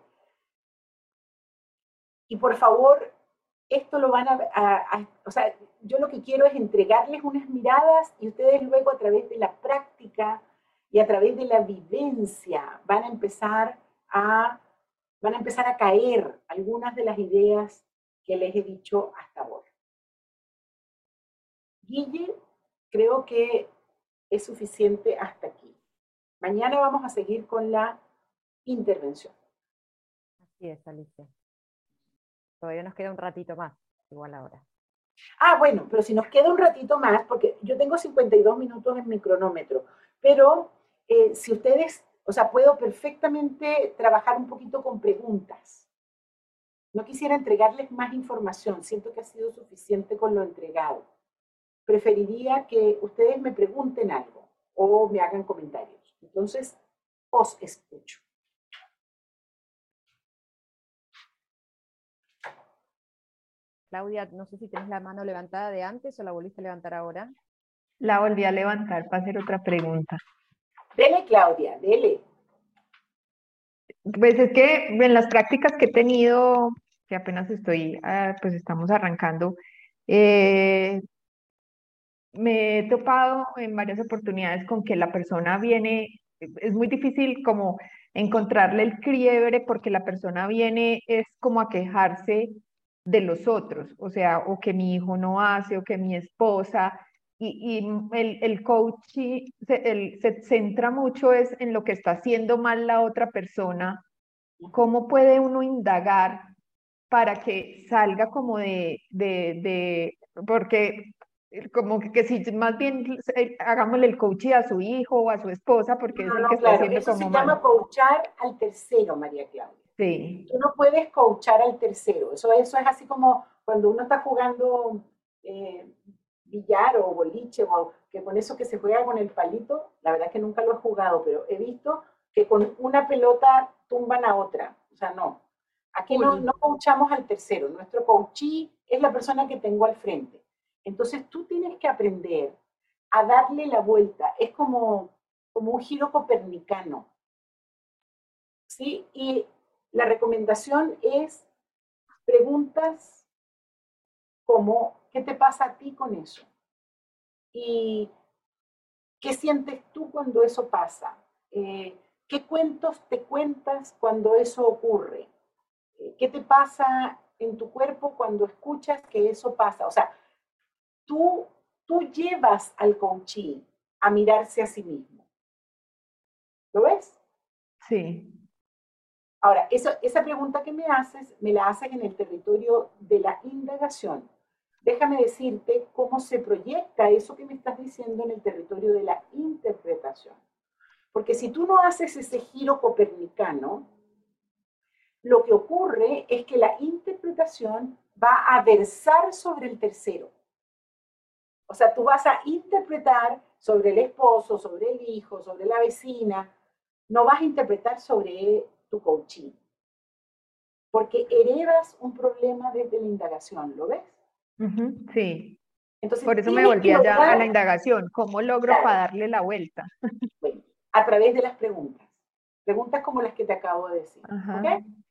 y por favor, esto lo van a, o sea, yo lo que quiero es entregarles unas miradas y ustedes luego a través de la práctica y a través de la vivencia van a empezar a, van a, empezar a caer algunas de las ideas que les he dicho hasta ahora. Guille, creo que es suficiente hasta aquí. Mañana vamos a seguir con la intervención. Así es, Alicia. Todavía nos queda un ratito más, igual ahora. Ah, bueno, pero si nos queda un ratito más, porque yo tengo 52 minutos en mi cronómetro, pero eh, si ustedes, o sea, puedo perfectamente trabajar un poquito con preguntas. No quisiera entregarles más información, siento que ha sido suficiente con lo entregado. Preferiría que ustedes me pregunten algo o me hagan comentarios. Entonces, os escucho. Claudia, no sé si tienes la mano levantada de antes o la volviste a levantar ahora. La volví a levantar para hacer otra pregunta. Dele, Claudia, dele. Pues es que en las prácticas que he tenido, que apenas estoy, ah, pues estamos arrancando, eh, me he topado en varias oportunidades con que la persona viene, es muy difícil como encontrarle el quiebre porque la persona viene es como a quejarse de los otros, o sea, o que mi hijo no hace, o que mi esposa, y, el, el coach se, se centra mucho es en lo que está haciendo mal la otra persona, cómo puede uno indagar para que salga como de, de, de porque como que, si más bien eh, hagámosle el coaching a su hijo o a su esposa, porque es el que está haciendo eso como se llama coachar al tercero, María Claudia. Sí. Tú no puedes coachar al tercero. Eso, eso es así como cuando uno está jugando eh, billar o boliche, o que con eso que se juega con el palito, la verdad es que nunca lo he jugado, pero he visto que con una pelota tumban a otra. O sea, no. Aquí no, no coachamos al tercero. Nuestro coachee es la persona que tengo al frente. Entonces tú tienes que aprender a darle la vuelta. Es como, como un giro copernicano. ¿Sí? Y la recomendación es preguntas como, ¿qué te pasa a ti con eso? ¿Y qué sientes tú cuando eso pasa? Eh, ¿Qué cuentos te cuentas cuando eso ocurre? Eh, ¿Qué te pasa en tu cuerpo cuando escuchas que eso pasa? O sea, tú, tú llevas al coaching a mirarse a sí mismo. ¿Lo ves? Sí. Ahora, esa pregunta que me haces, me la haces en el territorio de la indagación. Déjame decirte cómo se proyecta eso que me estás diciendo en el territorio de la interpretación. Porque si tú no haces ese giro copernicano, lo que ocurre es que la interpretación va a versar sobre el tercero. O sea, tú vas a interpretar sobre el esposo, sobre el hijo, sobre la vecina, no vas a interpretar sobre tu coaching. Porque heredas un problema desde la indagación, ¿lo ves? sí. Entonces, Por eso me volví allá a la indagación. ¿Cómo logro para darle la vuelta? a través de las preguntas. Preguntas como las que te acabo de decir.